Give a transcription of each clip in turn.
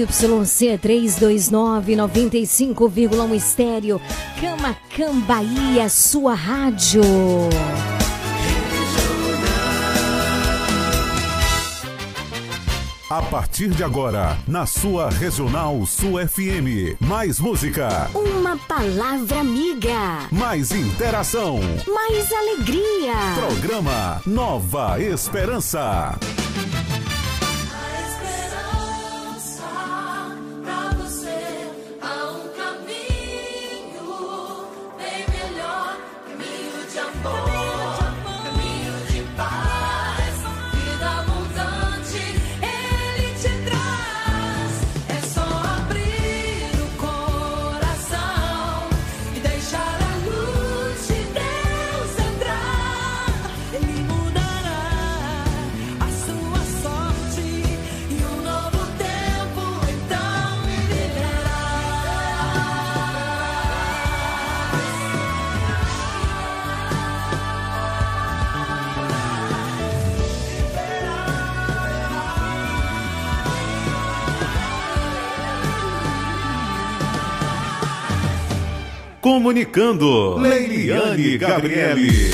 YC 329 95,1 estéreo. Camacan Bahia, sua rádio. A partir de agora, na sua Regional sua FM. Mais música. Uma palavra amiga. Mais interação. Mais alegria. Programa Nova Esperança. Comunicando. Leiliane Gabriele.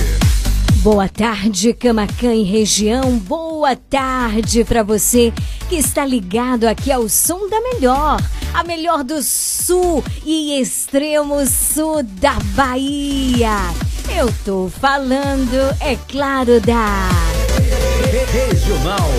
Boa tarde, Camacan e região. Boa tarde para você que está ligado aqui ao som da melhor, a melhor do sul e extremo sul da Bahia. Eu tô falando, é claro, da Regional.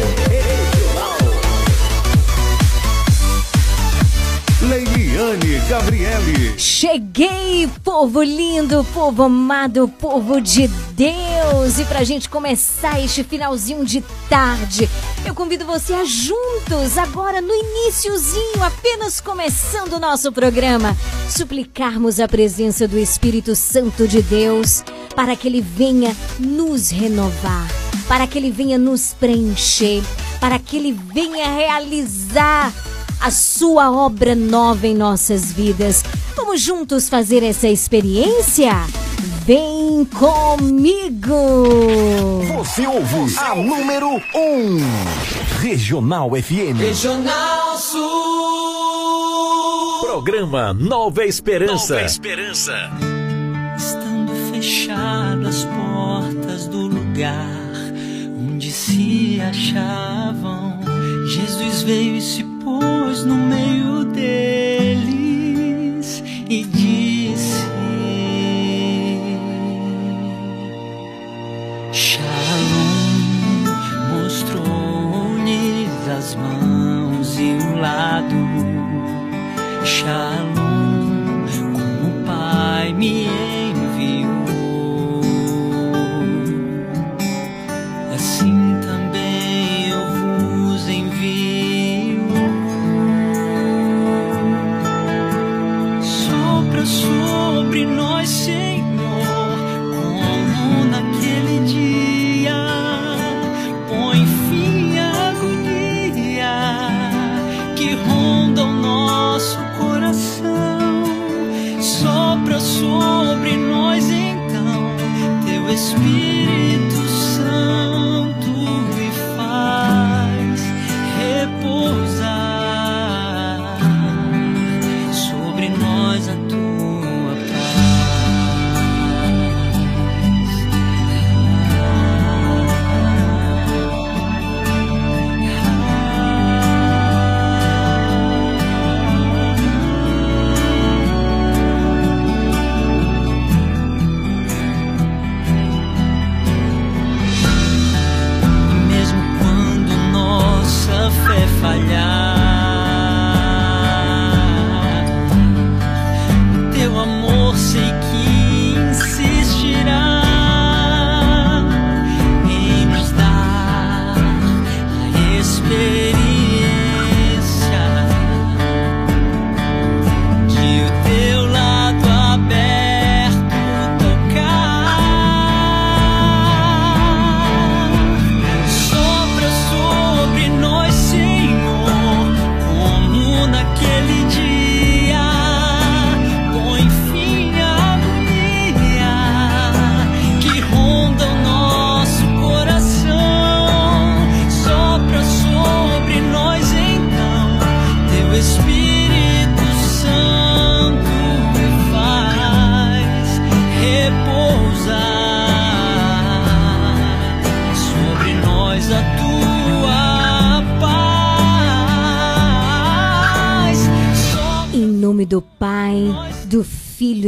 Leiliane Gabriele. Cheguei, povo lindo, povo amado, povo de Deus! E pra gente começar este finalzinho de tarde, eu convido você a juntos, agora no iniciozinho, apenas começando o nosso programa, suplicarmos a presença do Espírito Santo de Deus para que ele venha nos renovar, para que ele venha nos preencher, para que ele venha realizar a sua obra nova em nossas vidas. Vamos juntos fazer essa experiência? Vem comigo! Você ouve a número 1. Um. Regional FM. Regional Sul. Programa Nova Esperança. Nova Esperança. Estando fechadas as portas do lugar onde se achavam, Jesus veio e se pôs no meio deles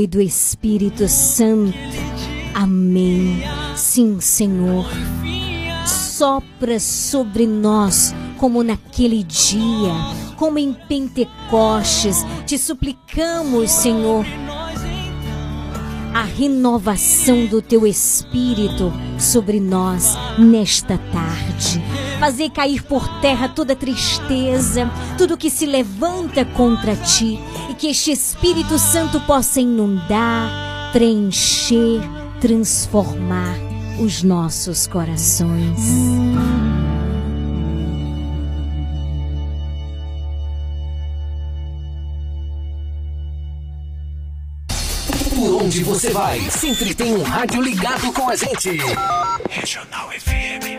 do Espírito Santo. Amém. Sim, Senhor. Sopra sobre nós como naquele dia, como em Pentecostes. Te suplicamos, Senhor, a renovação do teu espírito sobre nós nesta tarde. Fazer cair por terra toda tristeza, tudo que se levanta contra ti, e que este Espírito Santo possa inundar, preencher, transformar os nossos corações. Onde você vai, sempre tem um rádio ligado com a gente. Regional FM.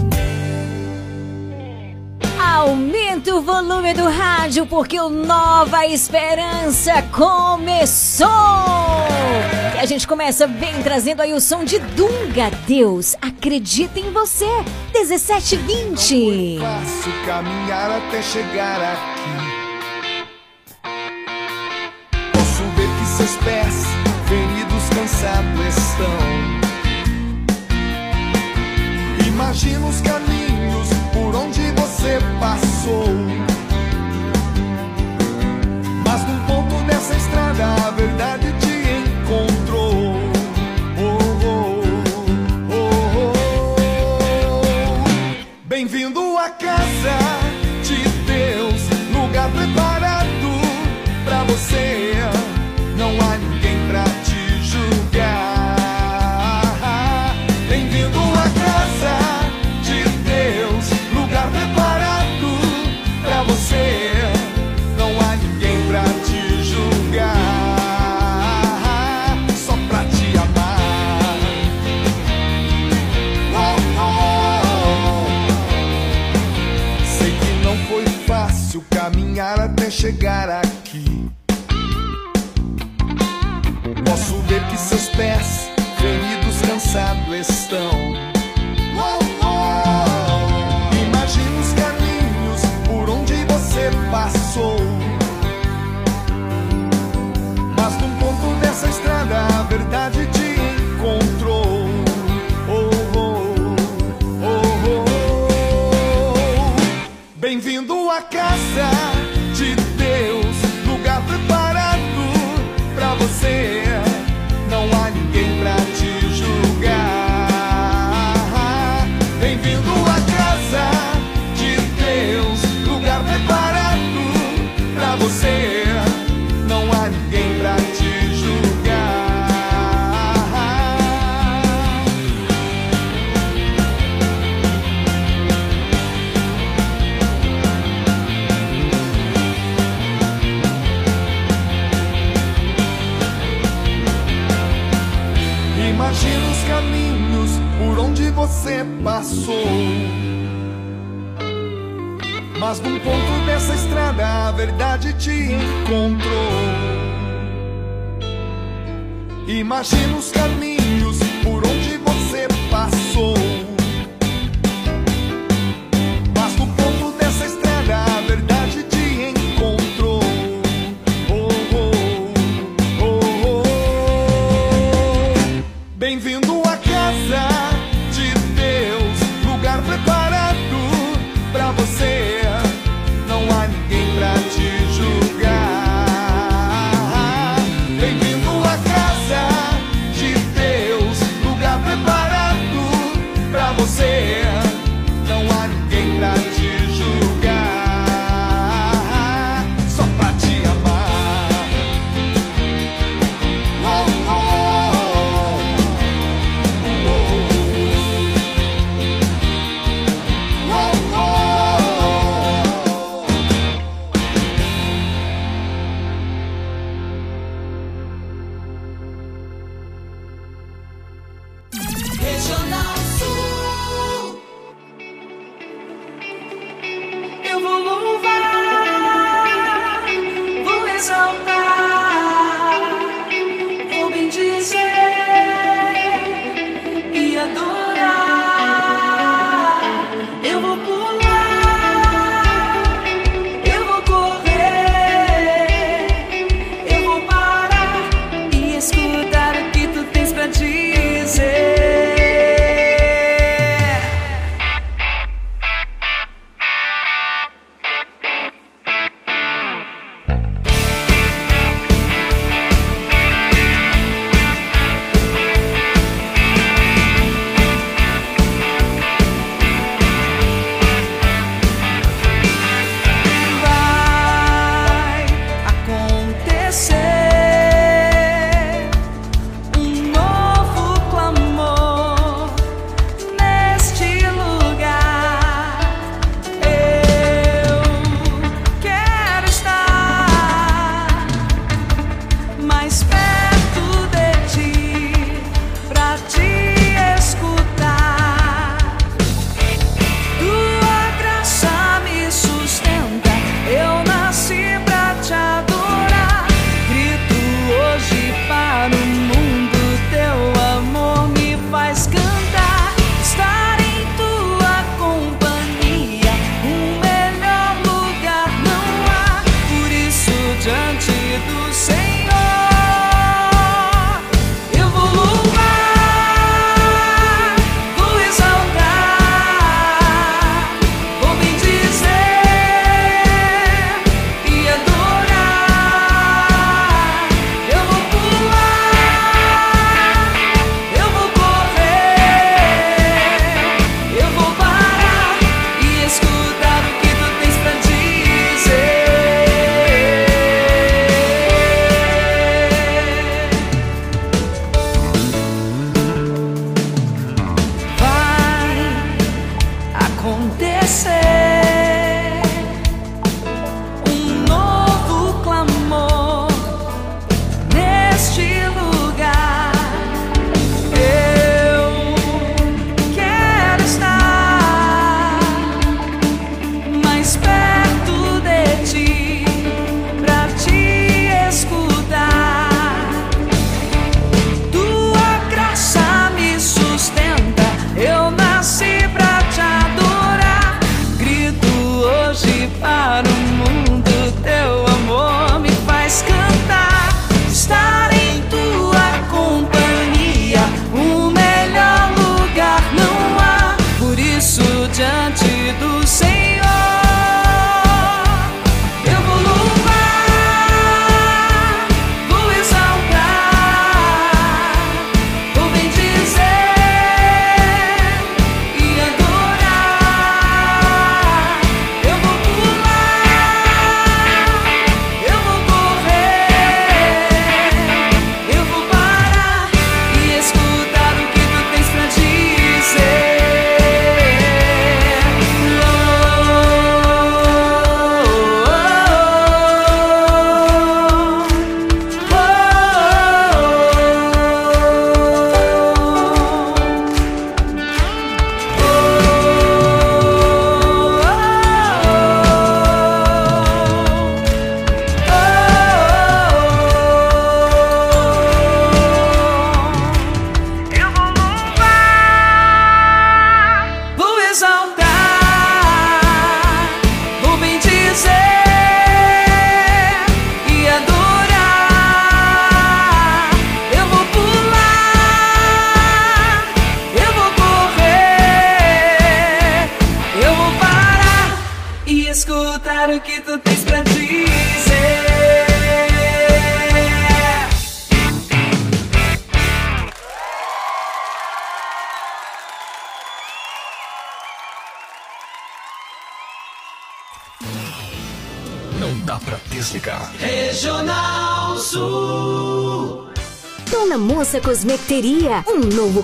Aumenta o volume do rádio porque o Nova Esperança começou! E a gente começa bem trazendo aí o som de Dunga. Deus acredita em você. 1720. Fácil caminhar até chegar aqui. Posso ver que seus pés, feridos, cansados estão. Imagina os caminhos você passou. Mas num ponto dessa estrada a verdade te encontrou. Oh, oh, oh, oh. Bem-vindo à casa chegar aqui. Posso ver que seus pés, feridos, cansados estão. Oh. Imagina os caminhos por onde você passou. Mas num ponto dessa estrada a verdade te encontrou. Oh. Bem-vindo à casa você passou. Mas num ponto dessa estrada a verdade te encontrou. Imagina os caminhos por onde você passou.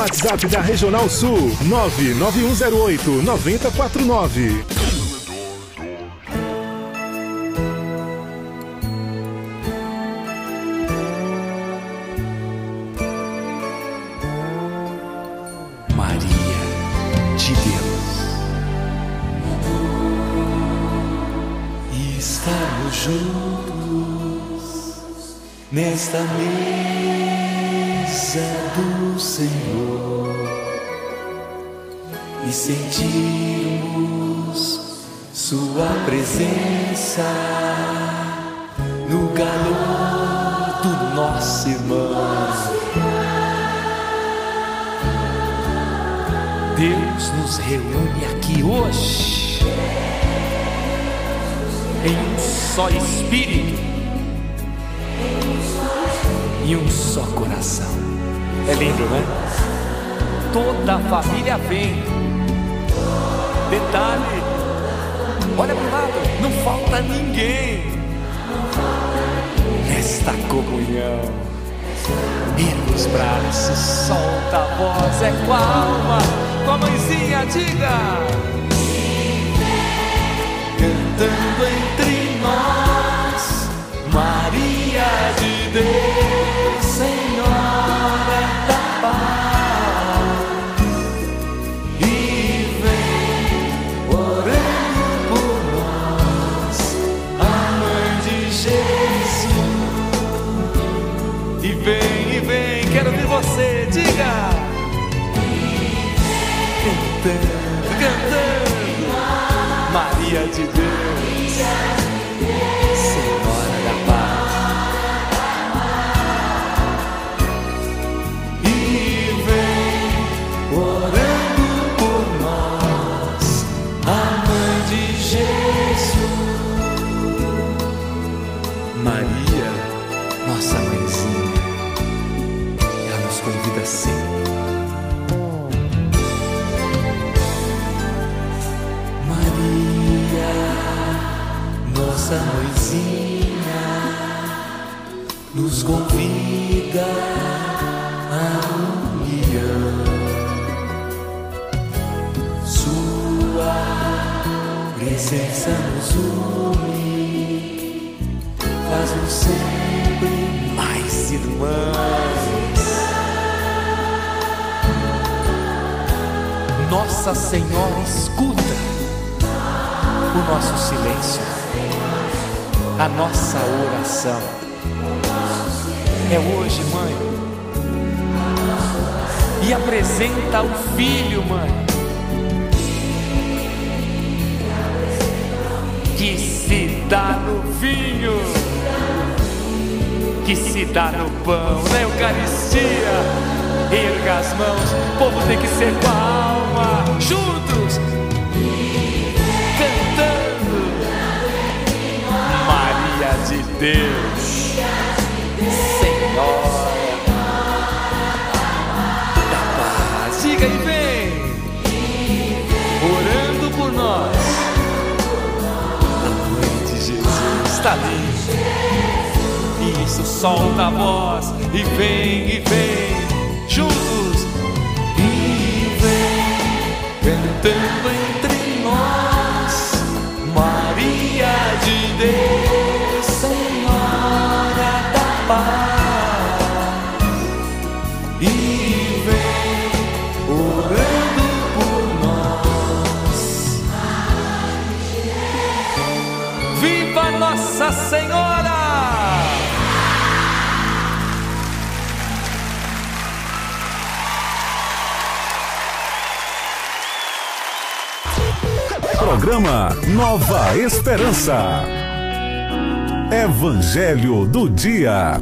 WhatsApp da Regional Sul 99108 9049. Maria de Deus. E estamos juntos nesta mesa do Senhor e sentirmos Sua presença no calor do nosso irmão. Deus nos reúne aqui hoje em um só espírito e um só coração. É lindo, né? Toda a família vem. Detalhe, olha para o lado, não falta ninguém nesta comunhão. Erga os braços, solta a voz, é com a alma, com a mãezinha, diga. Cantando entre nós, Maria de Deus, Maria de Deus, à união. Sua presença nos une, faz-nos sempre mais irmãos. Nossa Senhora escuta o nosso silêncio, a nossa oração. É hoje, mãe. E apresenta o filho, mãe. Que se dá no vinho, que se dá no pão, na Eucaristia. Erga as mãos, o povo tem que ser com a alma, juntos, cantando. Maria de Deus, está ali. Isso, solta a voz e vem, e vem, juntos. E vem, cantando entre nós, Maria de Deus, Programa Nova Esperança. Evangelho do Dia.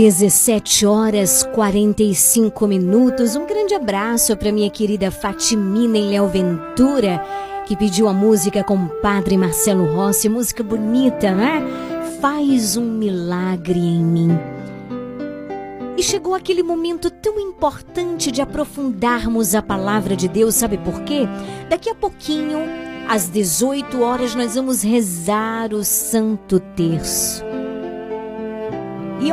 17 horas 45 minutos. Um grande abraço para minha querida Fatimina e Léo Ventura, que pediu a música com o Padre Marcelo Rossi, música bonita, né? Faz um milagre em mim. E chegou aquele momento tão importante de aprofundarmos a palavra de Deus, sabe por quê? Daqui a pouquinho, às 18 horas, nós vamos rezar o Santo Terço.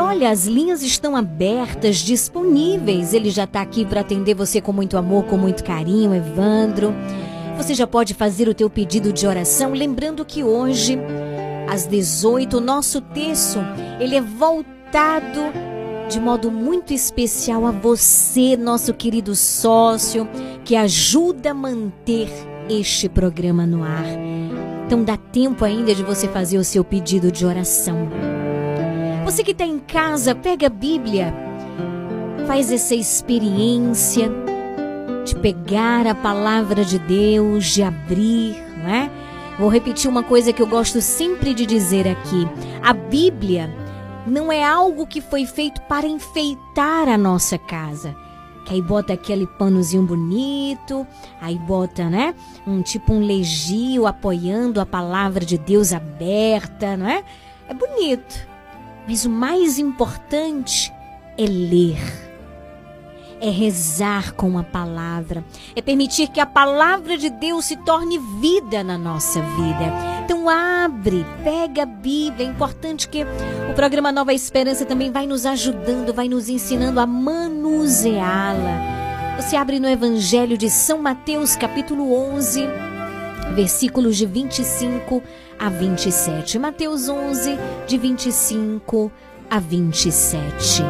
Olha, as linhas estão abertas, disponíveis. Ele já está aqui para atender você com muito amor, com muito carinho, Evandro. Você já pode fazer o teu pedido de oração, lembrando que hoje, às 18, o nosso terço, ele é voltado de modo muito especial a você, nosso querido sócio, que ajuda a manter este programa no ar. Então dá tempo ainda de você fazer o seu pedido de oração. Você que está em casa, pega a Bíblia, faz essa experiência de pegar a palavra de Deus, de abrir, não é? Vou repetir uma coisa que eu gosto sempre de dizer aqui: a Bíblia não é algo que foi feito para enfeitar a nossa casa. Que aí bota aquele panozinho bonito, aí bota, né? Um tipo um legio apoiando a palavra de Deus aberta, não é? É bonito. Mas o mais importante é ler, é rezar com a palavra, é permitir que a palavra de Deus se torne vida na nossa vida. Então abre, pega a Bíblia. É importante que o programa Nova Esperança também vai nos ajudando, vai nos ensinando a manuseá-la. Você abre no Evangelho de São Mateus, capítulo 11, versículos de 25 a 27. Mateus 11, de 25 a 27.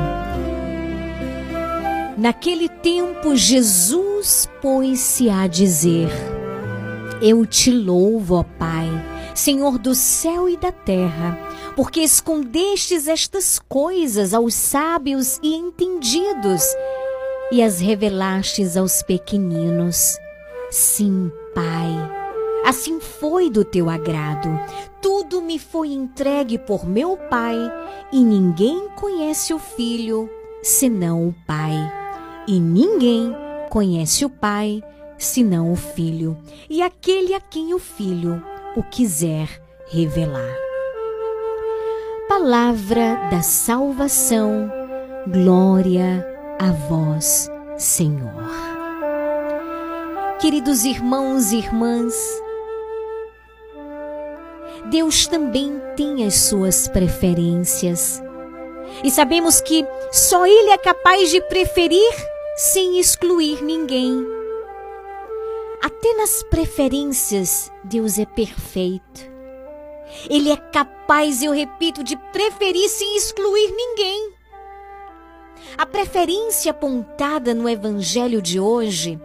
Naquele tempo, Jesus pôs-se a dizer: Eu te louvo, ó Pai, Senhor do céu e da terra, porque escondestes estas coisas aos sábios e entendidos e as revelastes aos pequeninos. Sim, Pai. Assim foi do teu agrado. Tudo me foi entregue por meu Pai, e ninguém conhece o Filho senão o Pai. E ninguém conhece o Pai senão o Filho, e aquele a quem o Filho o quiser revelar. Palavra da salvação, glória a vós, Senhor. Queridos irmãos e irmãs, Deus também tem as suas preferências. E sabemos que só Ele é capaz de preferir sem excluir ninguém. Até nas preferências, Deus é perfeito. Ele é capaz, eu repito, de preferir sem excluir ninguém. A preferência apontada no Evangelho de hoje,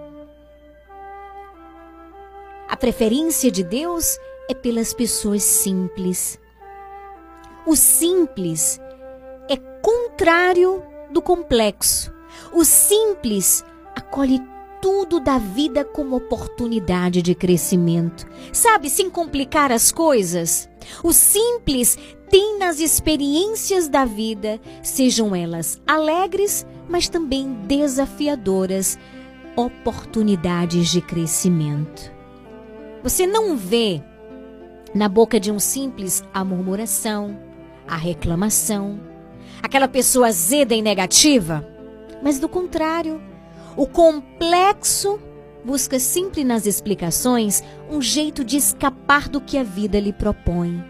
a preferência de Deus é pelas pessoas simples. O simples é contrário do complexo. O simples acolhe tudo da vida como oportunidade de crescimento. Sabe, sem complicar as coisas. O simples tem nas experiências da vida, sejam elas alegres, mas também desafiadoras, oportunidades de crescimento. Você não vê na boca de um simples a murmuração, a reclamação, aquela pessoa azeda e negativa, mas do contrário, o complexo busca sempre nas explicações um jeito de escapar do que a vida lhe propõe.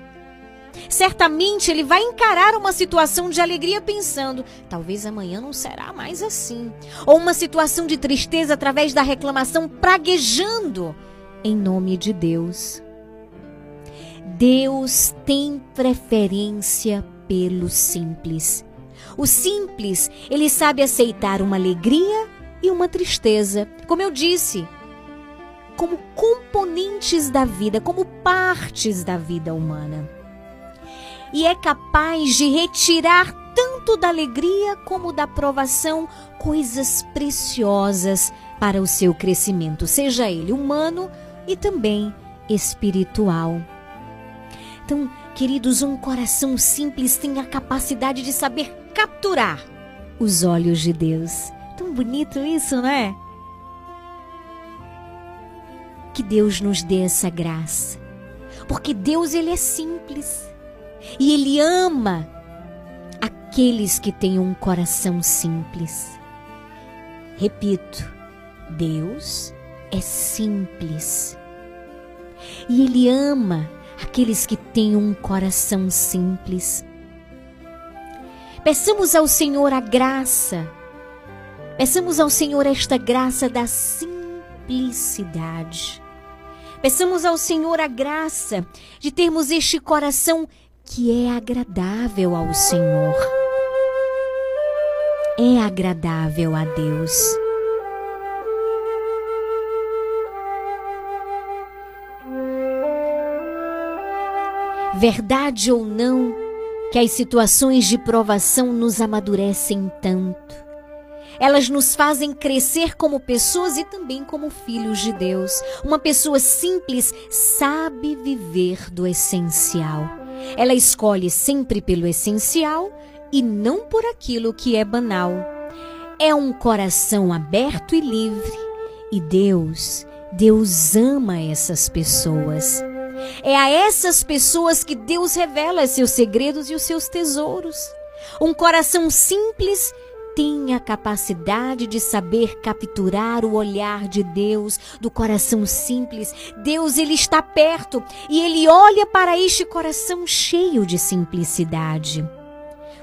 Certamente ele vai encarar uma situação de alegria pensando: talvez amanhã não será mais assim. Ou uma situação de tristeza através da reclamação praguejando em nome de Deus. Deus tem preferência pelo simples. O simples, ele sabe aceitar uma alegria e uma tristeza, como eu disse, como componentes da vida, como partes da vida humana. E é capaz de retirar tanto da alegria como da provação coisas preciosas para o seu crescimento, seja ele humano e também espiritual. Então, Queridos, um coração simples tem a capacidade de saber capturar os olhos de Deus. Tão bonito isso, não é? Que Deus nos dê essa graça. Porque Deus ele é simples e ele ama aqueles que têm um coração simples. Repito, Deus é simples. E ele ama aqueles que têm um coração simples. Peçamos ao Senhor a graça. Peçamos ao Senhor esta graça da simplicidade. Peçamos ao Senhor a graça de termos este coração que é agradável ao Senhor. É agradável a Deus. Verdade ou não, que as situações de provação nos amadurecem tanto. Elas nos fazem crescer como pessoas e também como filhos de Deus. Uma pessoa simples sabe viver do essencial. Ela escolhe sempre pelo essencial e não por aquilo que é banal. É um coração aberto e livre. E Deus, Deus ama essas pessoas. É a essas pessoas que Deus revela seus segredos e os seus tesouros. Um coração simples tem a capacidade de saber capturar o olhar de Deus, do coração simples. Deus, ele está perto e ele olha para este coração cheio de simplicidade.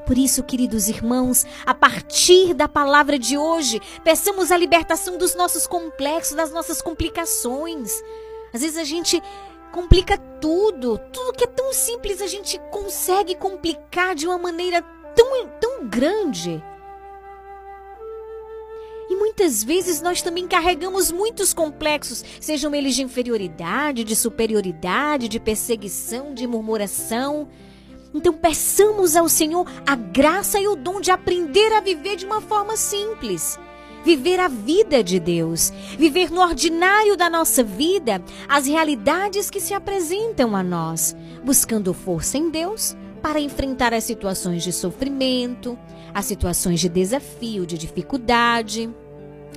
Por isso, queridos irmãos, a partir da palavra de hoje, peçamos a libertação dos nossos complexos, das nossas complicações. Às vezes a gente complica tudo, tudo que é tão simples a gente consegue complicar de uma maneira tão, tão grande. E muitas vezes nós também carregamos muitos complexos, sejam eles de inferioridade, de superioridade, de perseguição, de murmuração. Então peçamos ao Senhor a graça e o dom de aprender a viver de uma forma simples. Viver a vida de Deus, viver no ordinário da nossa vida as realidades que se apresentam a nós, buscando força em Deus para enfrentar as situações de sofrimento, as situações de desafio, de dificuldade.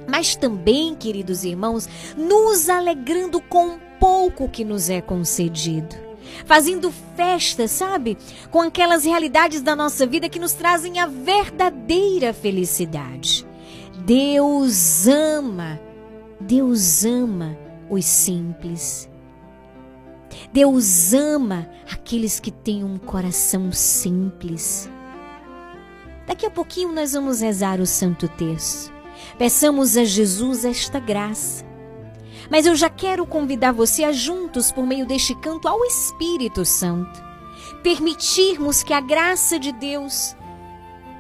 Mas também, queridos irmãos, nos alegrando com o pouco que nos é concedido. Fazendo festa, sabe? Com aquelas realidades da nossa vida que nos trazem a verdadeira felicidade. Deus ama, Deus ama os simples. Deus ama aqueles que têm um coração simples. Daqui a pouquinho nós vamos rezar o Santo Texto. Peçamos a Jesus esta graça. Mas eu já quero convidar você a juntos, por meio deste canto, ao Espírito Santo, permitirmos que a graça de Deus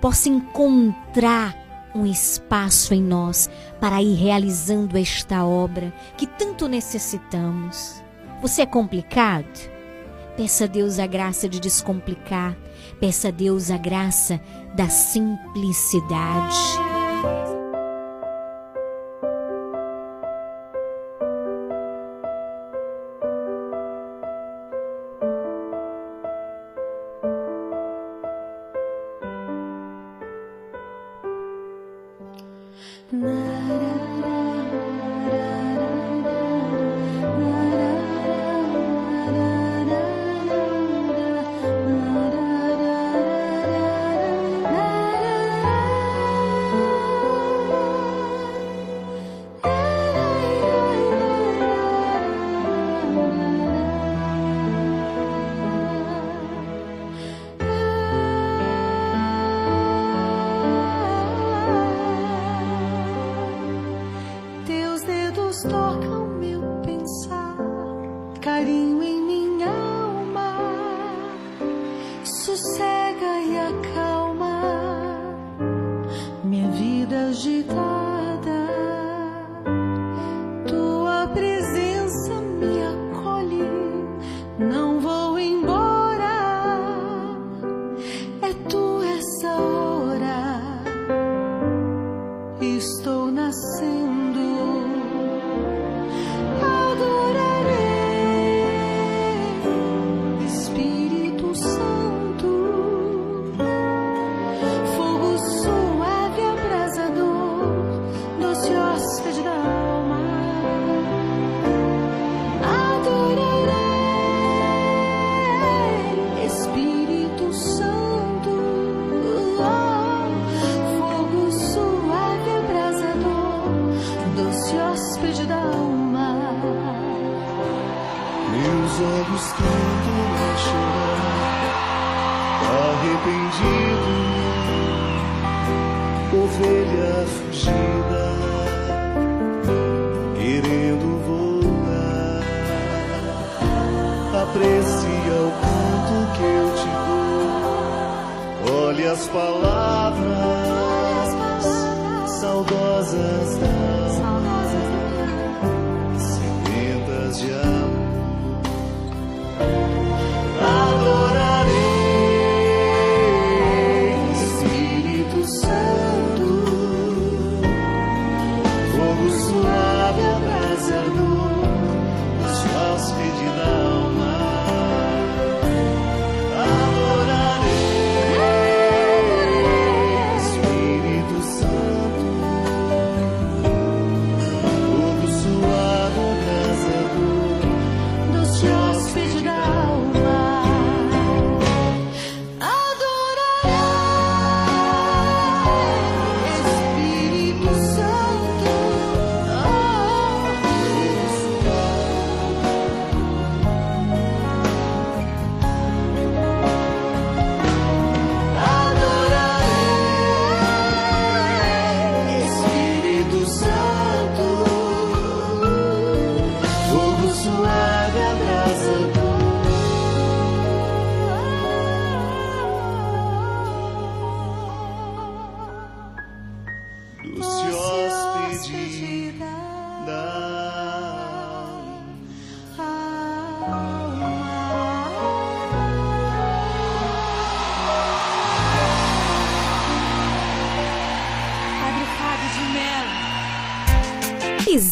possa encontrar um espaço em nós para ir realizando esta obra que tanto necessitamos. Você é complicado? Peça a Deus a graça de descomplicar. Peça a Deus a graça da simplicidade. Na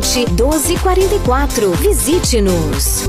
1244. Visite-nos.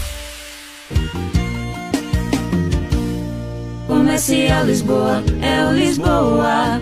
Comercial Lisboa, é o Lisboa.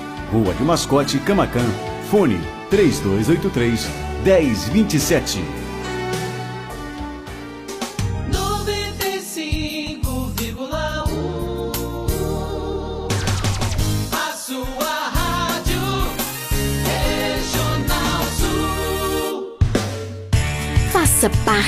Rua de Mascote, Camacan. Fone 3283 1027.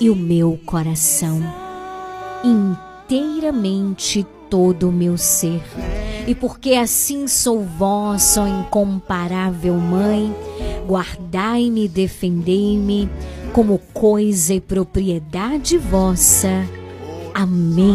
e o meu coração, inteiramente todo o meu ser. E porque assim sou vós, ó incomparável Mãe, guardai-me defendei-me como coisa e propriedade vossa. Amém.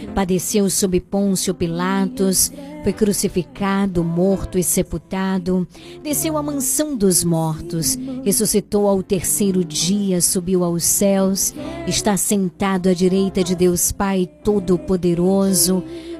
padeceu sob Pôncio Pilatos, foi crucificado, morto e sepultado, desceu à mansão dos mortos, ressuscitou ao terceiro dia, subiu aos céus, está sentado à direita de Deus Pai Todo-Poderoso,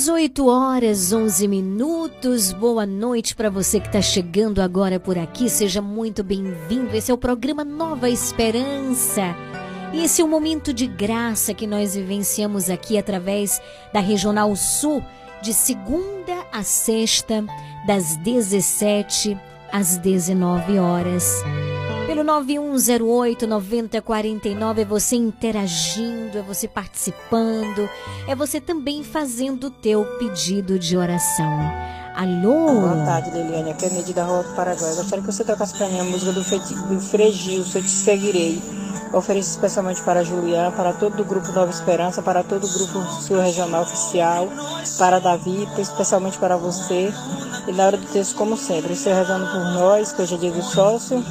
18 horas 11 minutos. Boa noite para você que está chegando agora por aqui. Seja muito bem-vindo. Esse é o programa Nova Esperança. E esse é o momento de graça que nós vivenciamos aqui através da Regional Sul, de segunda a sexta, das 17 às 19 horas. Pelo 9108 9049 é você interagindo, é você participando, é você também fazendo o teu pedido de oração. Alô? Boa tarde, Liliane. Aqui é Neide da Rua do Paraguai. Gostaria que você tocasse pra mim a música do, do Fregil, Se Eu Te Seguirei. Ofereço especialmente para a Juliana, para todo o grupo Nova Esperança, para todo o grupo Sul Regional Oficial, para Davi, especialmente para você. E na hora do texto, como sempre, você rezando por nós, que hoje é dia do sócio,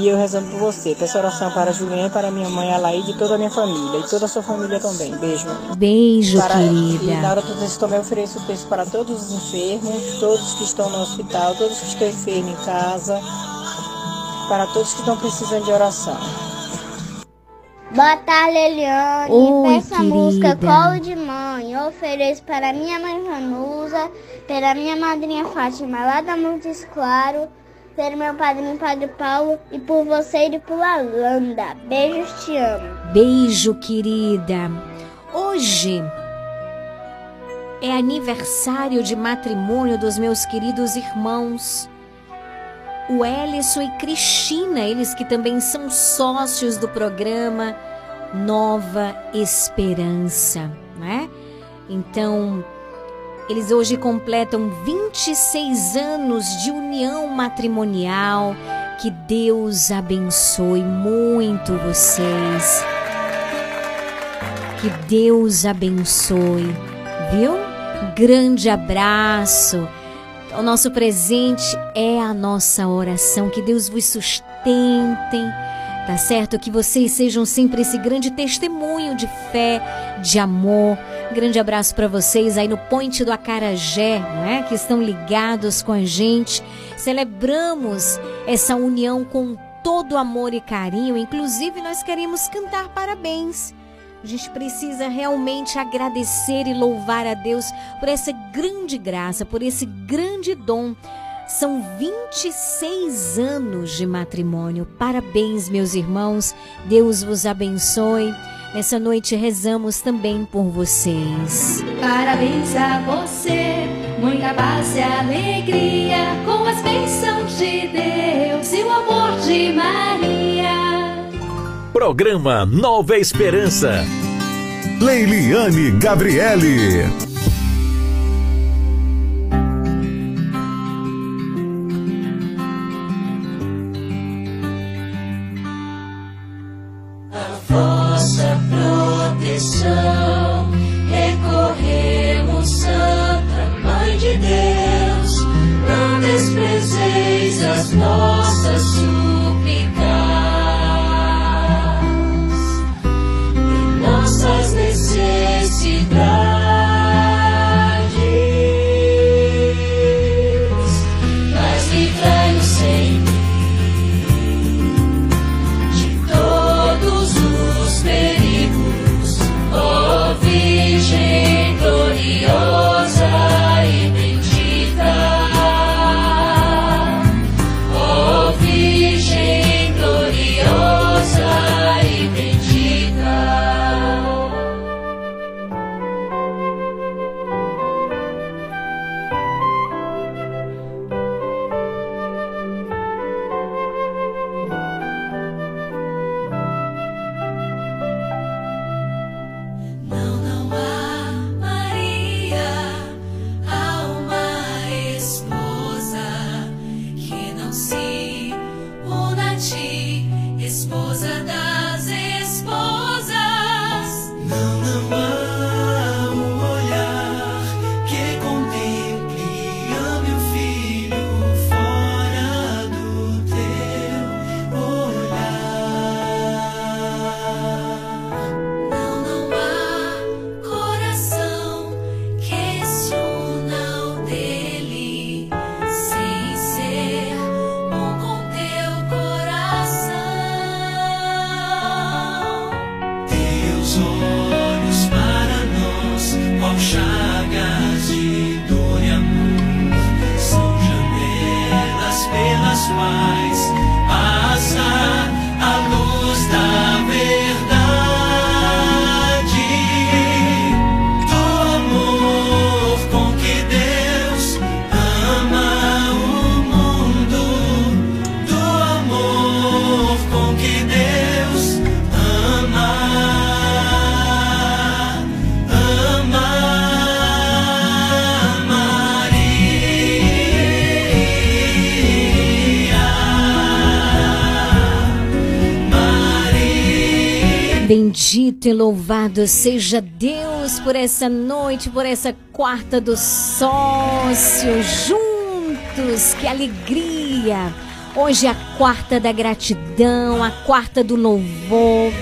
e eu rezando por você. Peço oração para a Juliana, para a minha mãe Alaide e toda a minha família, e toda a sua família também. Beijo. Beijo, Para- querida. E na hora do texto também ofereço o texto para todos os enfermos, todos que estão no hospital, todos que estão enfermos em casa, para todos que estão precisando de oração. Boa tarde, Eliane. Oi, Peço a música. Colo de Mãe. Eu ofereço para minha mãe Vanusa, pela minha madrinha Fátima lá da Montes Claro, pelo meu padrinho Padre Paulo e por você e por Alanda. Beijos, te amo. Beijo, querida. Hoje é aniversário de matrimônio dos meus queridos irmãos o Ellison e Cristina, eles que também são sócios do programa Nova Esperança, né? Então, eles hoje completam 26 anos de união matrimonial. Que Deus abençoe muito vocês. Que Deus abençoe, viu? Grande abraço. O nosso presente é a nossa oração. Que Deus vos sustentem, tá certo? Que vocês sejam sempre esse grande testemunho de fé, de amor. Grande abraço para vocês aí no Ponte do Acarajé, né? Que estão ligados com a gente. Celebramos essa união com todo amor e carinho. Inclusive, nós queremos cantar parabéns. A gente precisa realmente agradecer e louvar a Deus por essa grande graça, por esse grande dom. São 26 anos de matrimônio. Parabéns, meus irmãos. Deus vos abençoe. Nessa noite rezamos também por vocês. Parabéns a você, muita paz e alegria, com as bênçãos de Deus e o amor de Maria. Programa Nova Esperança. Leiliane Gabriele. Recorremos, Santa Mãe de Deus, não desprezeis as nossas Bendito e louvado seja Deus por essa noite, por essa quarta do sócio. Juntos, que alegria! Hoje é a quarta da gratidão, a quarta do louvor.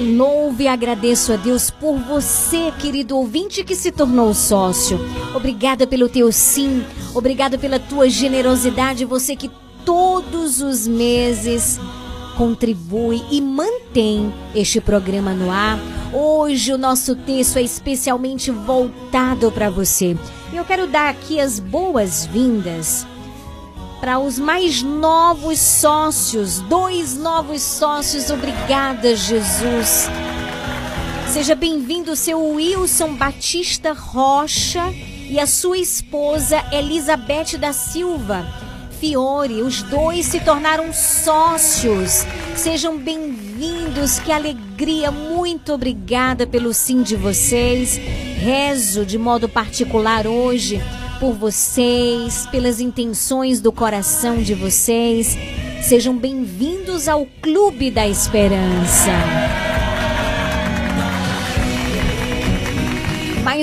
Louve e agradeço a Deus por você, querido ouvinte que se tornou sócio. Obrigada pelo teu sim, obrigada pela tua generosidade, você que todos os meses contribui e mantém este programa no ar. Hoje o nosso texto é especialmente voltado para você. E eu quero dar aqui as boas-vindas para os mais novos sócios, dois novos sócios. Obrigada, Jesus. Seja bem-vindo, seu Wilson Batista Rocha e a sua esposa Elizabeth da Silva. Fiore. Os dois se tornaram sócios. Sejam bem-vindos, que alegria. Muito obrigada pelo sim de vocês. Rezo de modo particular hoje por vocês, pelas intenções do coração de vocês. Sejam bem-vindos ao Clube da Esperança.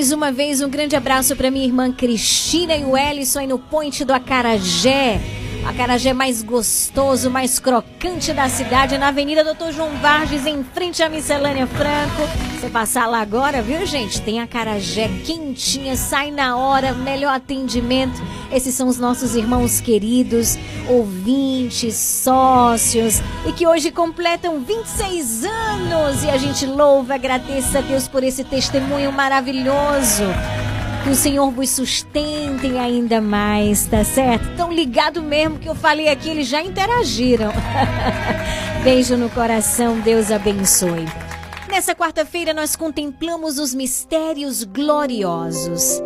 Mais uma vez, um grande abraço para minha irmã Cristina e o Ellison aí no Ponte do Acarajé. Acarajé mais gostoso, mais crocante da cidade, na Avenida Doutor João Varges, em frente à Miscelânea Franco. Você passar lá agora, viu, gente? Tem acarajé quentinha, sai na hora, melhor atendimento. Esses são os nossos irmãos queridos, ouvintes, sócios, e que hoje completam 26 anos. E a gente louva, agradece a Deus por esse testemunho maravilhoso. Que o Senhor vos sustente ainda mais, tá certo? Tão ligado mesmo que eu falei aqui, eles já interagiram. Beijo no coração, Deus abençoe. Nessa quarta-feira nós contemplamos os mistérios gloriosos.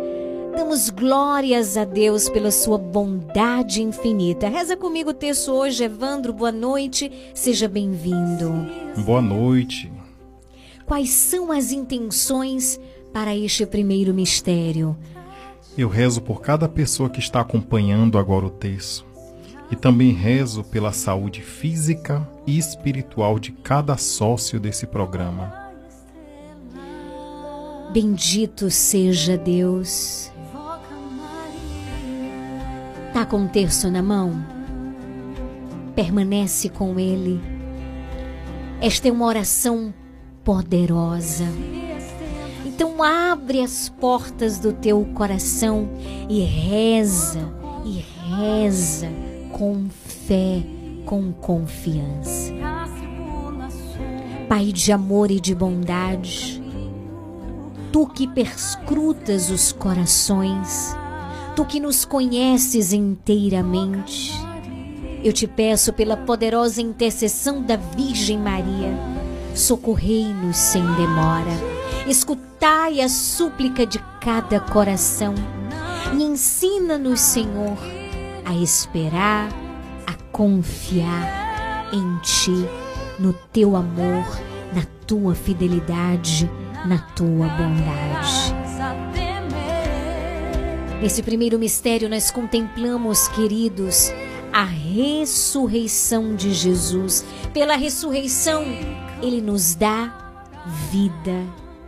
Damos glórias a Deus pela sua bondade infinita. Reza comigo o texto hoje, Evandro. Boa noite, seja bem-vindo. Boa noite. Quais são as intenções para este primeiro mistério? Eu rezo por cada pessoa que está acompanhando agora o texto. E também rezo pela saúde física e espiritual de cada sócio desse programa. Bendito seja Deus. Tá com o terço na mão? Permanece com ele. Esta é uma oração poderosa. Então abre as portas do teu coração e reza, e reza com fé, com confiança. Pai de amor e de bondade, tu que perscrutas os corações, tu que nos conheces inteiramente, eu te peço pela poderosa intercessão da Virgem Maria, socorrei-nos sem demora. Escutai a súplica de cada coração e ensina-nos, Senhor, a esperar, a confiar em Ti, no Teu amor, na Tua fidelidade, na Tua bondade. Nesse primeiro mistério, nós contemplamos, queridos, a ressurreição de Jesus. Pela ressurreição, Ele nos dá vida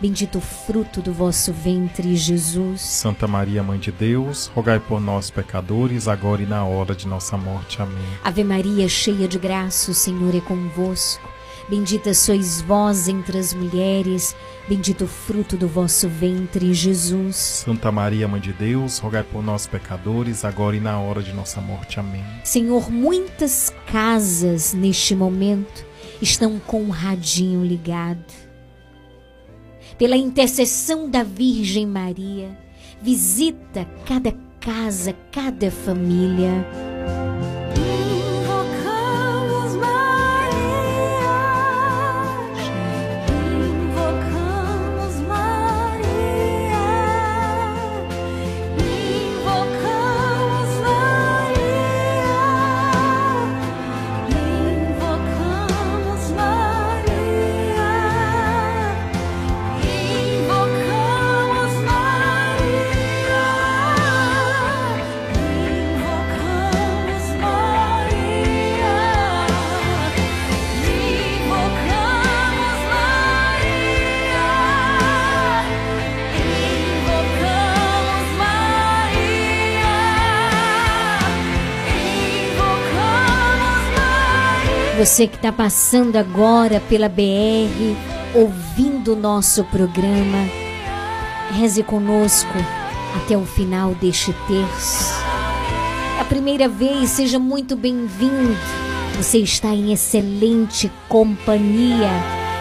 bendito o fruto do vosso ventre, Jesus. Santa Maria, Mãe de Deus, rogai por nós, pecadores, agora e na hora de nossa morte. Amém. Ave Maria, cheia de graça, o Senhor é convosco. Bendita sois vós entre as mulheres, bendito o fruto do vosso ventre, Jesus. Santa Maria, Mãe de Deus, rogai por nós, pecadores, agora e na hora de nossa morte. Amém. Senhor, muitas casas neste momento estão com um radinho ligado. Pela intercessão da Virgem Maria, visita cada casa, cada família. Você que está passando agora pela BR, ouvindo o nosso programa, reze conosco até o final deste terço. É a primeira vez, seja muito bem-vindo. Você está em excelente companhia.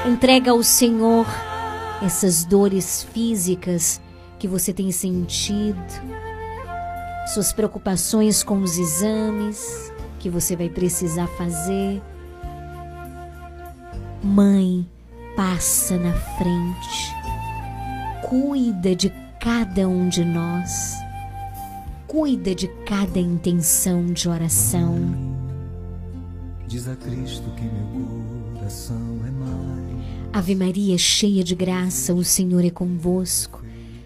Entrega ao Senhor essas dores físicas que você tem sentido, suas preocupações com os exames que você vai precisar fazer. Mãe, passa na frente. Cuida de cada um de nós. Cuida de cada intenção de oração. Diz a Cristo que meu coração é mais. Ave Maria, cheia de graça, o Senhor é convosco.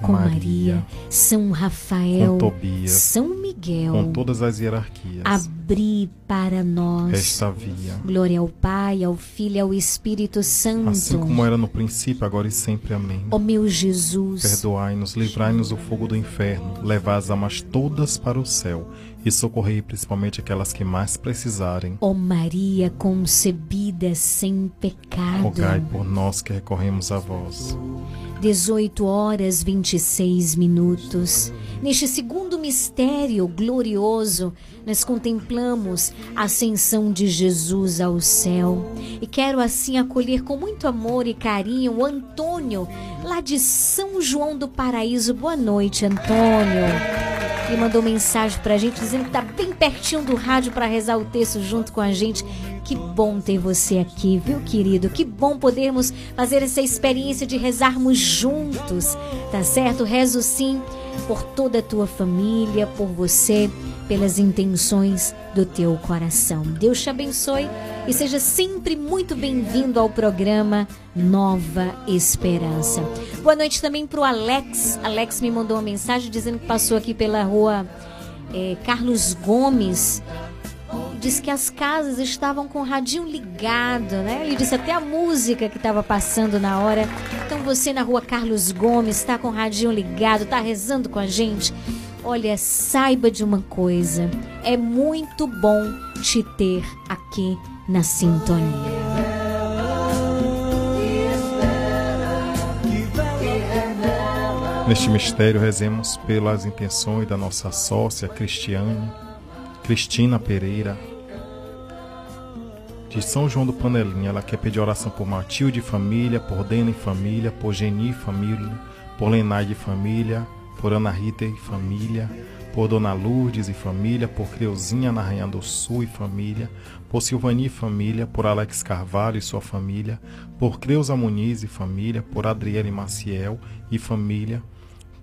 com Maria, Maria, São Rafael, com Tobias, São Miguel, com todas as hierarquias, abri para nós esta via. Glória ao Pai, ao Filho e ao Espírito Santo. Assim como era no princípio, agora e sempre. Amém. Ó meu Jesus, Perdoai-nos, livrai-nos do fogo do inferno, levai as almas todas para o céu e socorrei principalmente aquelas que mais precisarem. ó Maria concebida sem pecado. Rogai por nós que recorremos a vós. 18 horas 26 minutos. Neste segundo mistério glorioso, nós contemplamos a ascensão de Jesus ao céu. E quero assim acolher com muito amor e carinho o Antônio, lá de São João do Paraíso. Boa noite, Antônio. Ele mandou mensagem pra gente dizendo que tá bem pertinho do rádio para rezar o texto junto com a gente. Que bom ter você aqui, viu, querido? Que bom podermos fazer essa experiência de rezarmos juntos, tá certo? Rezo sim por toda a tua família, por você, pelas intenções do teu coração. Deus te abençoe e seja sempre muito bem-vindo ao programa Nova Esperança. Boa noite também para o Alex. Alex me mandou uma mensagem dizendo que passou aqui pela rua eh, Carlos Gomes. Diz que as casas estavam com o radinho ligado, né? Ele disse até a música que estava passando na hora. Então você na rua Carlos Gomes está com o radinho ligado, está rezando com a gente. Olha, saiba de uma coisa: é muito bom te ter aqui na sintonia. Neste mistério, rezemos pelas intenções da nossa sócia Cristiane, Cristina Pereira, de São João do Panelinha. Ela quer pedir oração por Matilde e família, por Dena e família, por Geni e família, por Lenaide e família, por Ana Rita e família, por Dona Lourdes e família, por Creuzinha na Rainha do Sul e família, por Silvani e família, por Alex Carvalho e sua família, por Creuza Muniz e família, por Adriele Maciel e família,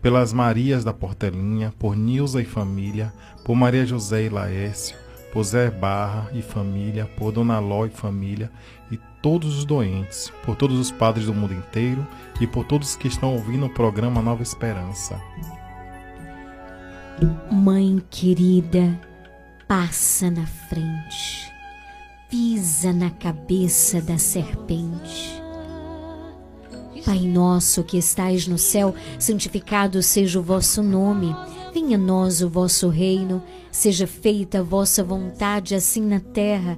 pelas Marias da Portelinha, por Nilza e família, por Maria José e Laércio, por Zé Barra e família, por Dona Ló e família, e todos os doentes, por todos os padres do mundo inteiro e por todos que estão ouvindo o programa Nova Esperança. Mãe querida, passa na frente, pisa na cabeça da serpente. Pai nosso que estais no céu, santificado seja o vosso nome. Venha a nós o vosso reino, seja feita a vossa vontade, assim na terra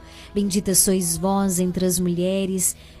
Bendita sois vós entre as mulheres,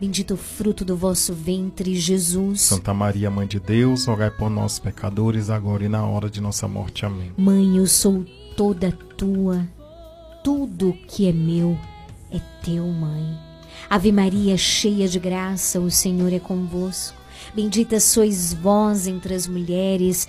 bendito o fruto do vosso ventre, Jesus. Santa Maria, Mãe de Deus, rogai por nós, pecadores, agora e na hora de nossa morte. Amém. Mãe, eu sou toda tua, tudo que é meu é teu, mãe. Ave Maria, cheia de graça, o Senhor é convosco. Bendita sois vós entre as mulheres,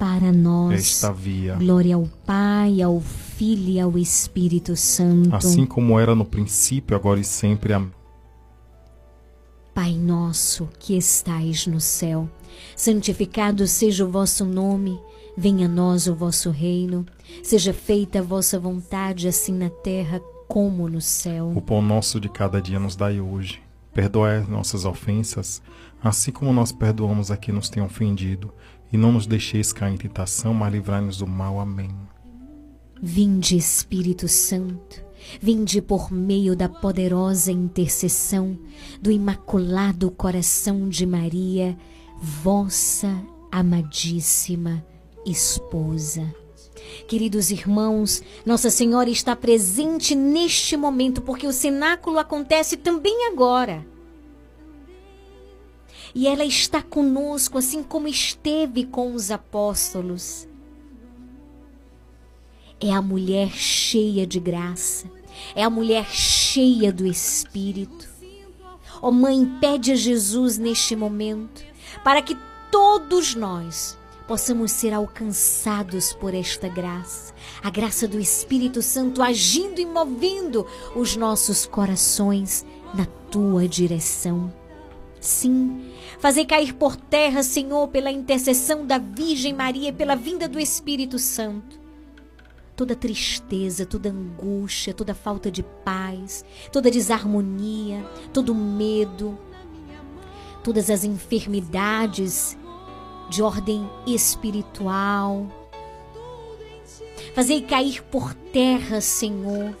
para nós esta via. Glória ao Pai, ao Filho e ao Espírito Santo. Assim como era no princípio, agora e sempre. Amém. Pai nosso que estais no céu, santificado seja o vosso nome, venha a nós o vosso reino, seja feita a vossa vontade, assim na terra como no céu. O pão nosso de cada dia nos dai hoje. Perdoai as nossas ofensas, assim como nós perdoamos a quem nos tem ofendido, e não nos deixeis cair em tentação, mas livrai-nos do mal. Amém. Vinde, Espírito Santo, vinde por meio da poderosa intercessão do Imaculado Coração de Maria, vossa amadíssima esposa. Queridos irmãos, Nossa Senhora está presente neste momento porque o cenáculo acontece também agora. E ela está conosco, assim como esteve com os apóstolos. É a mulher cheia de graça, é a mulher cheia do Espírito. Ó oh, Mãe, pede a Jesus neste momento para que todos nós possamos ser alcançados por esta graça, a graça do Espírito Santo agindo e movendo os nossos corações na tua direção. Sim, fazer cair por terra, Senhor, pela intercessão da Virgem Maria, pela vinda do Espírito Santo, toda tristeza, toda angústia, toda falta de paz, toda desarmonia, todo medo, todas as enfermidades de ordem espiritual. Fazei cair por terra, Senhor,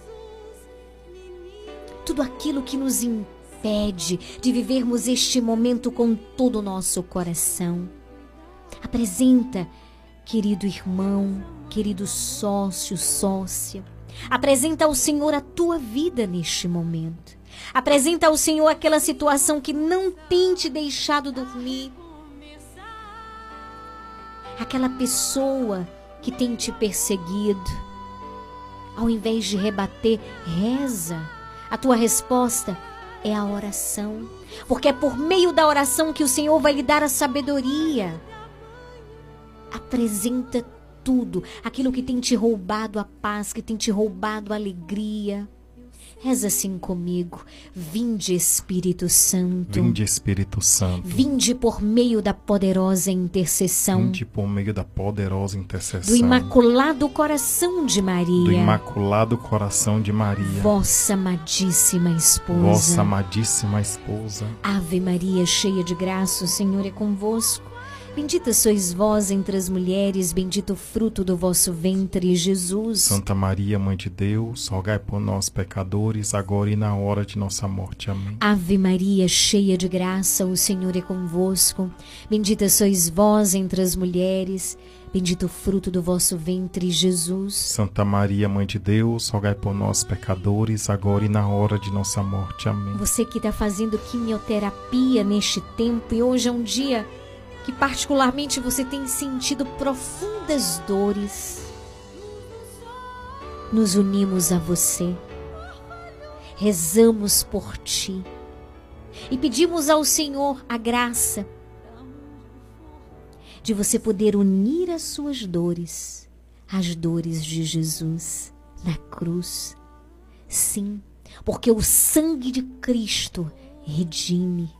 tudo aquilo que nos impede de vivermos este momento com todo o nosso coração. Apresenta, querido irmão, querido sócio, sócia, apresenta ao Senhor a tua vida neste momento. Apresenta ao Senhor aquela situação que não tem te deixado dormir. Aquela pessoa que tem te perseguido. Ao invés de rebater, reza. A tua resposta é a oração. Porque é por meio da oração que o Senhor vai lhe dar a sabedoria. Apresenta tudo, aquilo que tem te roubado a paz, que tem te roubado a alegria. Reza assim comigo. Vinde, Espírito Santo. Vinde, Espírito Santo. Vinde por meio da poderosa intercessão Vinde por meio da poderosa intercessão do Imaculado Coração de Maria, do Imaculado Coração de Maria, vossa amadíssima esposa. vossa amadíssima esposa. Ave Maria, cheia de graça, o Senhor é convosco. Bendita sois vós entre as mulheres, bendito o fruto do vosso ventre, Jesus. Santa Maria, Mãe de Deus, rogai por nós, pecadores, agora e na hora de nossa morte. Amém. Ave Maria, cheia de graça, o Senhor é convosco. Bendita sois vós entre as mulheres, bendito o fruto do vosso ventre, Jesus. Santa Maria, Mãe de Deus, rogai por nós, pecadores, agora e na hora de nossa morte. Amém. Você que está fazendo quimioterapia neste tempo e hoje é um dia que particularmente você tem sentido profundas dores. Nos unimos a você, rezamos por ti e pedimos ao Senhor a graça de você poder unir as suas dores às dores de Jesus na cruz. Sim, porque o sangue de Cristo redime.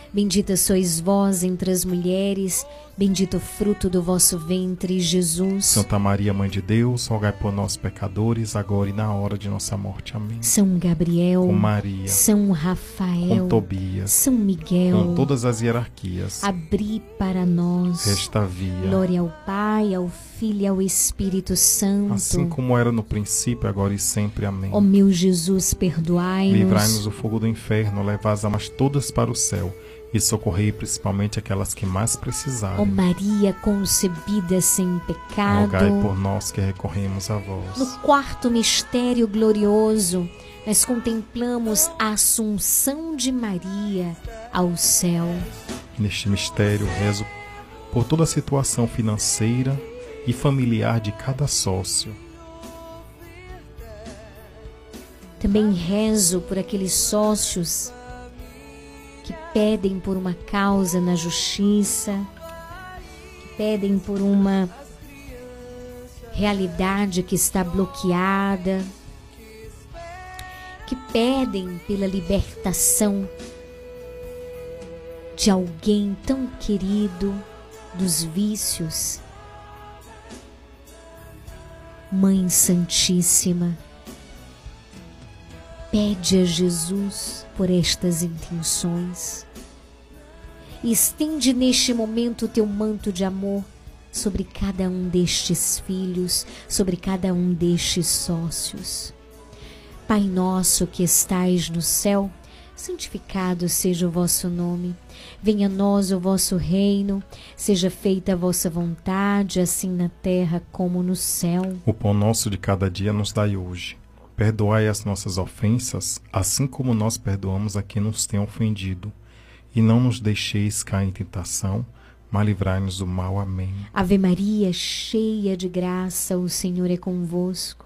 Bendita sois vós entre as mulheres, bendito o fruto do vosso ventre, Jesus. Santa Maria, Mãe de Deus, rogai por nós, pecadores, agora e na hora de nossa morte. Amém. São Gabriel, Com Maria, São Rafael, com Tobias, São Miguel, com todas as hierarquias, abri para nós. resta via, Glória ao Pai, ao Filho e ao Espírito Santo. assim como era no princípio, agora e sempre. Amém. Ó meu Jesus, perdoai-nos. Livrai-nos do fogo do inferno, levai as almas todas para o céu e socorrei principalmente aquelas que mais Ó precisarem. Maria concebida sem pecado. Rogai por nós que recorremos a vós. No quarto mistério glorioso, nós contemplamos a Assunção de Maria ao céu. Neste mistério, rezo por toda a situação financeira e familiar de cada sócio. Também rezo por aqueles sócios que pedem por uma causa na justiça, que pedem por uma realidade que está bloqueada, que pedem pela libertação de alguém tão querido dos vícios. Mãe Santíssima, pede a Jesus por estas intenções. Estende neste momento o teu manto de amor sobre cada um destes filhos, sobre cada um destes sócios. Pai nosso que estais no céu, santificado seja o vosso nome. Venha a nós o vosso reino, seja feita a vossa vontade, assim na terra como no céu. O pão nosso de cada dia nos dai hoje. Perdoai as nossas ofensas, assim como nós perdoamos a quem nos tem ofendido. E não nos deixeis cair em tentação, mas livrai-nos do mal. Amém. Ave Maria, cheia de graça, o Senhor é convosco.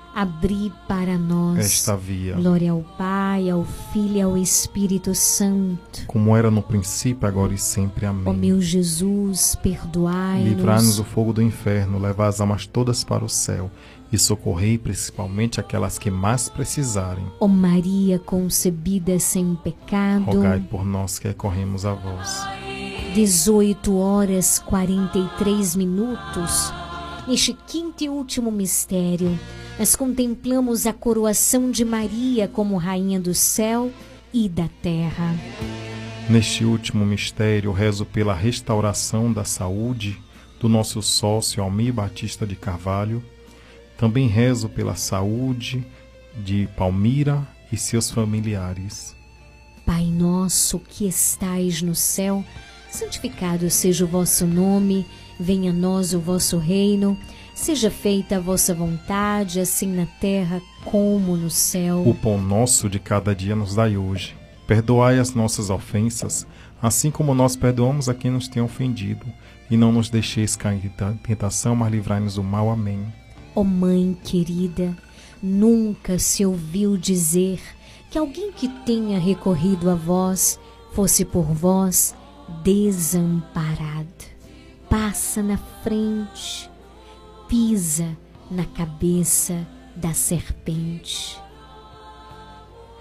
abri para nós esta via, glória ao Pai, ao Filho e ao Espírito Santo. como era no princípio, agora e sempre. Ó Amém. meu Jesus, perdoai-nos. Livrai-nos do fogo do inferno, levai as almas todas para o céu e socorrei principalmente aquelas que mais precisarem. Ó Maria concebida sem pecado. Rogai por nós que recorremos a vós. 18 horas 43 minutos. Neste quinto e último mistério, nós contemplamos a coroação de Maria como Rainha do céu e da terra. Neste último mistério, rezo pela restauração da saúde do nosso sócio Almir Batista de Carvalho. Também rezo pela saúde de Palmira e seus familiares. Pai nosso que estais no céu, santificado seja o vosso nome, venha a nós o vosso reino, seja feita a vossa vontade, assim na terra como no céu. O pão nosso de cada dia nos dai hoje. Perdoai as nossas ofensas, assim como nós perdoamos a quem nos tem ofendido. E não nos deixeis cair em tentação, mas livrai-nos do mal. Amém. Ó Mãe querida, nunca se ouviu dizer que alguém que tenha recorrido a vós fosse por vós desamparado. Passa na frente, pisa na cabeça da serpente.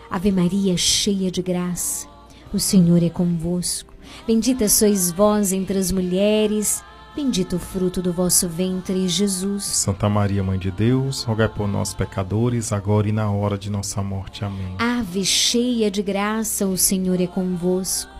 Ave Maria, cheia de graça, o Senhor é convosco. Bendita sois vós entre as mulheres, bendito o fruto do vosso ventre, Jesus. Santa Maria, Mãe de Deus, rogai por nós, pecadores, agora e na hora de nossa morte. Amém. Ave cheia de graça, o Senhor é convosco.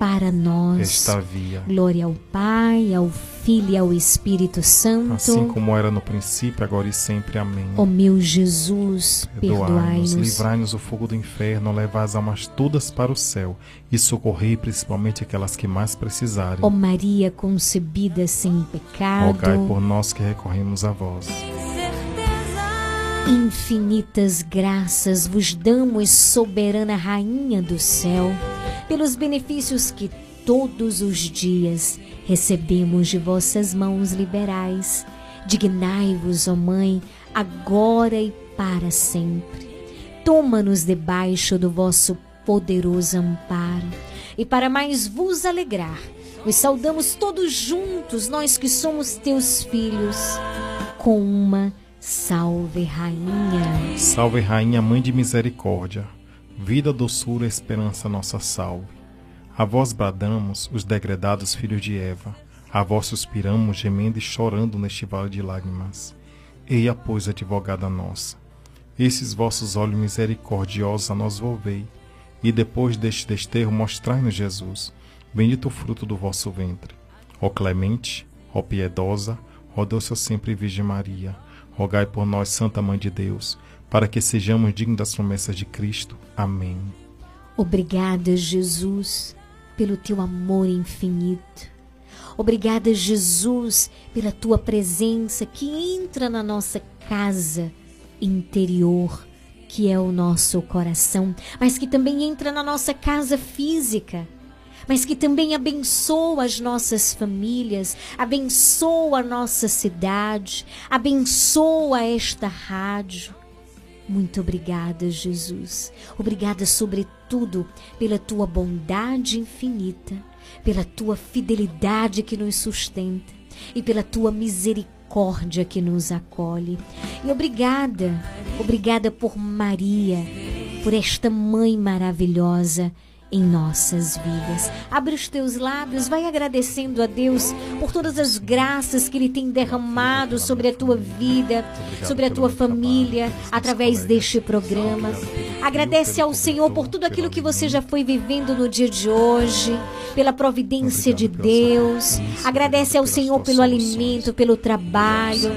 para nós esta via. glória ao Pai, ao Filho e ao Espírito Santo. Assim como era no princípio, agora e sempre. Amém. Ó meu Jesus, Perdoai-nos, perdoai-nos. livrai-nos do fogo do inferno, levai as almas todas para o céu e socorrei principalmente aquelas que mais precisarem. Ó Maria concebida sem pecado, Rogai por nós que recorremos a vós. infinitas graças vos damos, soberana Rainha do céu, pelos benefícios que todos os dias recebemos de vossas mãos liberais. Dignai-vos, ó Mãe, agora e para sempre. Toma-nos debaixo do vosso poderoso amparo, e para mais vos alegrar, vos saudamos todos juntos, nós que somos teus filhos, com uma salve, Rainha. Salve, Rainha, Mãe de Misericórdia, vida, doçura, esperança, nossa salve. A vós bradamos, os degredados filhos de Eva, a vós suspiramos, gemendo e chorando neste vale de lágrimas. Eia, pois, advogada nossa, esses vossos olhos misericordiosos a nós volvei, e depois deste desterro mostrai-nos Jesus, bendito o fruto do vosso ventre. Ó clemente, ó piedosa, ó doce sempre Virgem Maria, rogai por nós, Santa Mãe de Deus, para que sejamos dignos das promessas de Cristo. Amém. Obrigada, Jesus, pelo teu amor infinito. Obrigada, Jesus, pela tua presença que entra na nossa casa interior, que é o nosso coração, mas que também entra na nossa casa física. Mas que também abençoa as nossas famílias, abençoa a nossa cidade, abençoa esta rádio. Muito obrigada, Jesus. Obrigada, sobretudo, pela tua bondade infinita, pela tua fidelidade que nos sustenta e pela tua misericórdia que nos acolhe. E obrigada, obrigada por Maria, por esta mãe maravilhosa em nossas vidas. Abre os teus lábios, vai agradecendo a Deus por todas as graças que Ele tem derramado sobre a tua vida, sobre a tua família, através deste programa. Agradece ao Senhor por tudo aquilo que você já foi vivendo no dia de hoje, pela providência de Deus. Agradece ao Senhor pelo alimento, pelo trabalho.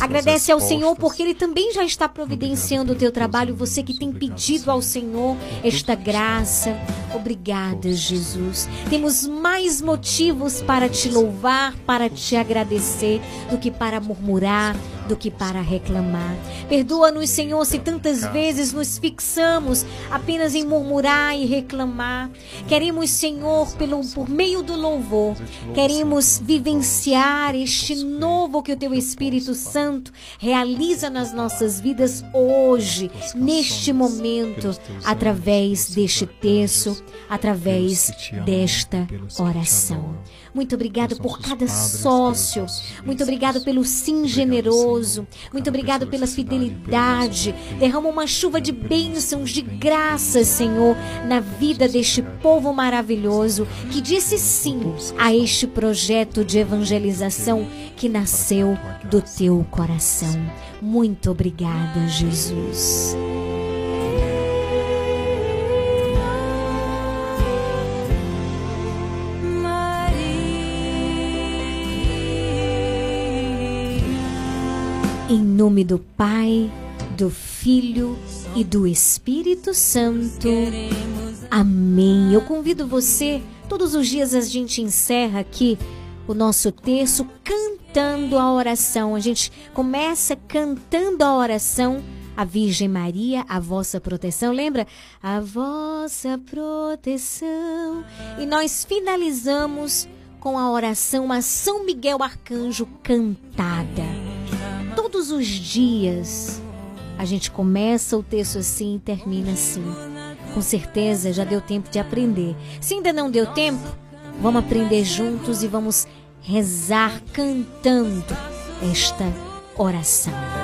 Agradece ao Senhor porque Ele também já está providenciando o teu trabalho. Você que tem pedido ao Senhor esta graça. Obrigada, Jesus. Temos mais motivos para te louvar, para te agradecer, do que para murmurar, do que para reclamar. Perdoa-nos, Senhor, se tantas vezes nos fixamos apenas em murmurar e reclamar. Queremos, Senhor, pelo, por meio do louvor, queremos vivenciar este novo que o Teu Espírito Santo realiza nas nossas vidas hoje, neste momento, através deste texto, através desta oração. Muito obrigado por cada sócio. Muito obrigado pelo sim generoso. Muito obrigado pela fidelidade. Derrama uma chuva de bênçãos, de graças, Senhor, na vida deste povo maravilhoso que disse sim a este projeto de evangelização que nasceu do teu coração. Muito obrigada, Jesus. Em nome do Pai, do Filho e do Espírito Santo. Amém. Eu convido você, todos os dias a gente encerra aqui o nosso texto cantando a oração. A gente começa cantando a oração. A Virgem Maria, a vossa proteção, lembra? A vossa proteção. E nós finalizamos com a oração a São Miguel Arcanjo cantada todos os dias a gente começa o texto assim e termina assim. Com certeza já deu tempo de aprender. Se ainda não deu tempo, vamos aprender juntos e vamos rezar cantando esta oração.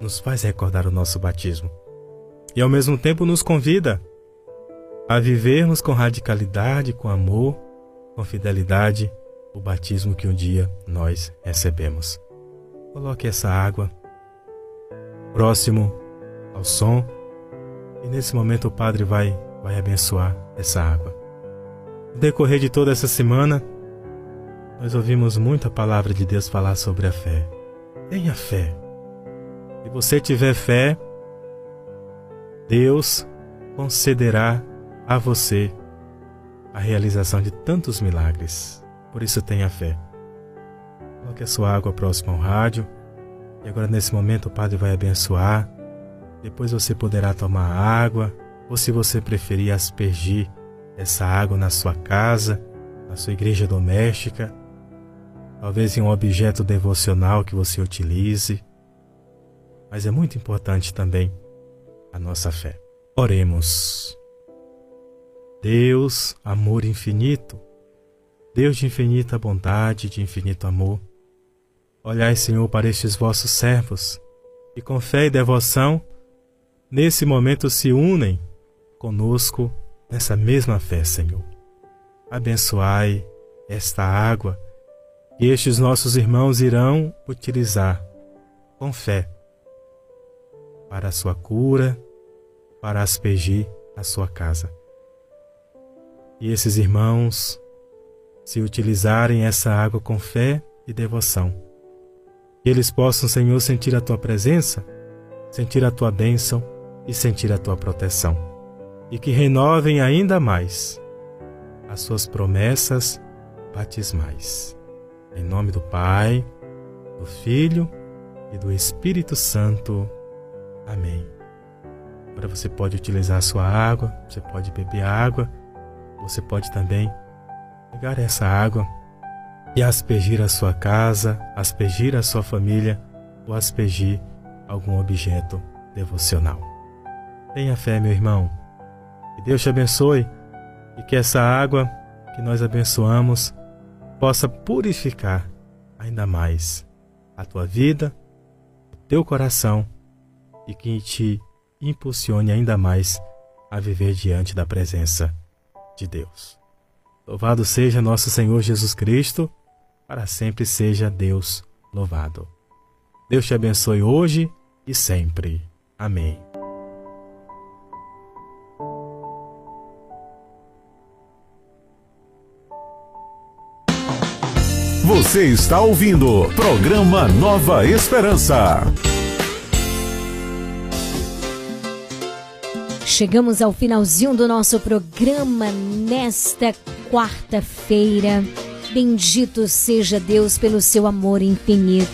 Nos faz recordar o nosso batismo. E ao mesmo tempo nos convida a vivermos com radicalidade, com amor, com fidelidade o batismo que um dia nós recebemos. Coloque essa água próximo ao som e nesse momento o Padre vai, vai abençoar essa água. No decorrer de toda essa semana, nós ouvimos muita palavra de Deus falar sobre a fé. Tenha fé. Se você tiver fé, Deus concederá a você a realização de tantos milagres. Por isso tenha fé. Coloque a sua água próxima ao rádio. E agora, nesse momento, o Padre vai abençoar. Depois você poderá tomar água, ou se você preferir, aspergir essa água na sua casa, na sua igreja doméstica, talvez em um objeto devocional que você utilize. Mas é muito importante também a nossa fé. Oremos. Deus, amor infinito, Deus de infinita bondade, de infinito amor, olhai, Senhor, para estes vossos servos, que com fé e devoção, nesse momento se unem conosco nessa mesma fé, Senhor. Abençoai esta água que estes nossos irmãos irão utilizar com fé para a sua cura, para aspergir a sua casa. E esses irmãos, se utilizarem essa água com fé e devoção, que eles possam, Senhor, sentir a tua presença, sentir a tua bênção e sentir a tua proteção, e que renovem ainda mais as suas promessas batismais. Em nome do Pai, do Filho e do Espírito Santo. Amém. Agora você pode utilizar a sua água, você pode beber água, você pode também pegar essa água e aspergir a sua casa, aspergir a sua família ou aspergir algum objeto devocional. Tenha fé, meu irmão. Que Deus te abençoe e que essa água que nós abençoamos possa purificar ainda mais a tua vida, o teu coração e que te impulsione ainda mais a viver diante da presença de Deus. Louvado seja nosso Senhor Jesus Cristo, para sempre seja Deus louvado. Deus te abençoe hoje e sempre. Amém. Você está ouvindo programa Nova Esperança. Chegamos ao finalzinho do nosso programa nesta quarta-feira. Bendito seja Deus pelo seu amor infinito.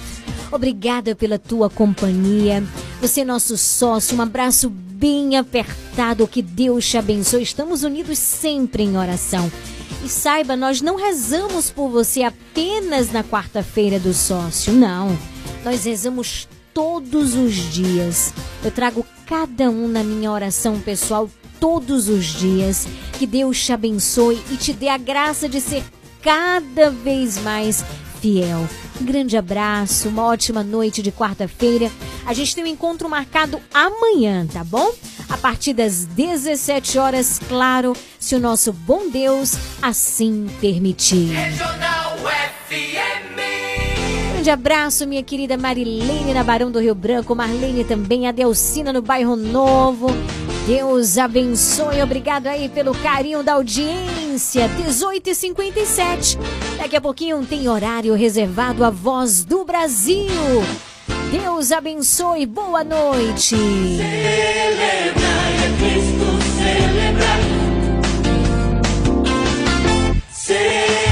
Obrigada pela tua companhia. Você é nosso sócio. Um abraço bem apertado. Que Deus te abençoe. Estamos unidos sempre em oração. E saiba, nós não rezamos por você apenas na quarta-feira do sócio. Não. Nós rezamos todos os dias. Eu trago cada um na minha oração pessoal todos os dias. Que Deus te abençoe e te dê a graça de ser cada vez mais fiel. Um grande abraço, uma ótima noite de quarta-feira. A gente tem um encontro marcado amanhã, tá bom? A partir das 17 horas, claro, se o nosso bom Deus assim permitir. Regional. Grande abraço, minha querida Marilene na Barão do Rio Branco, Marlene também, a Delcina no Bairro Novo. Deus abençoe, obrigado aí pelo carinho da audiência. 18h57. Daqui a pouquinho tem horário reservado à voz do Brasil. Deus abençoe, boa noite. Celebrai a Cristo, celebrai. Celebrai